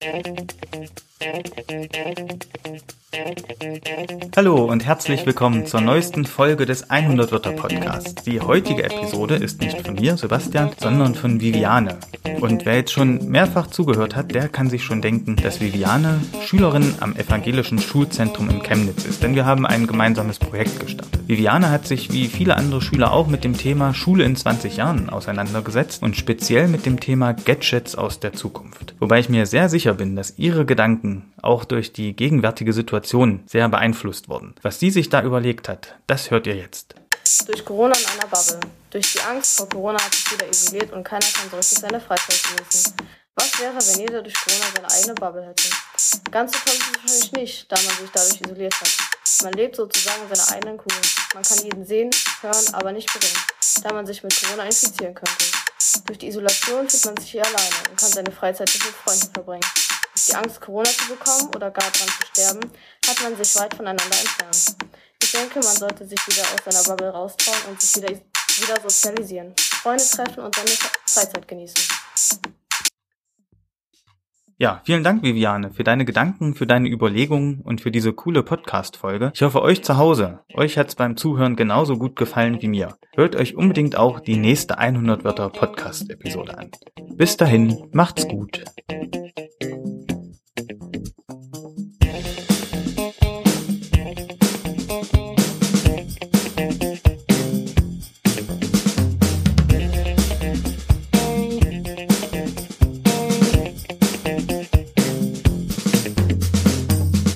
Thank you. Hallo und herzlich willkommen zur neuesten Folge des 100 Wörter Podcasts. Die heutige Episode ist nicht von mir, Sebastian, sondern von Viviane. Und wer jetzt schon mehrfach zugehört hat, der kann sich schon denken, dass Viviane Schülerin am Evangelischen Schulzentrum in Chemnitz ist, denn wir haben ein gemeinsames Projekt gestartet. Viviane hat sich wie viele andere Schüler auch mit dem Thema Schule in 20 Jahren auseinandergesetzt und speziell mit dem Thema Gadgets aus der Zukunft. Wobei ich mir sehr sicher bin, dass ihre Gedanken auch durch die gegenwärtige Situation sehr beeinflusst wurden. Was sie sich da überlegt hat, das hört ihr jetzt. Durch Corona in einer Bubble. Durch die Angst vor Corona hat sich jeder isoliert und keiner kann so richtig seine Freizeit genießen. Was wäre, wenn jeder durch Corona seine eigene Bubble hätte? Ganz so ist es wahrscheinlich nicht, da man sich dadurch isoliert hat. Man lebt sozusagen in seiner eigenen Kugel. Man kann jeden sehen, hören, aber nicht berühren, da man sich mit Corona infizieren könnte. Durch die Isolation fühlt man sich hier alleine und kann seine Freizeit mit Freunden verbringen. Die Angst, Corona zu bekommen oder gar dran zu sterben, hat man sich weit voneinander entfernt. Ich denke, man sollte sich wieder aus seiner Bubble raustrauen und sich wieder, wieder sozialisieren, Freunde treffen und seine Freizeit genießen. Ja, vielen Dank, Viviane, für deine Gedanken, für deine Überlegungen und für diese coole Podcast-Folge. Ich hoffe, euch zu Hause, euch hat's beim Zuhören genauso gut gefallen wie mir. Hört euch unbedingt auch die nächste 100 Wörter Podcast-Episode an. Bis dahin, macht's gut.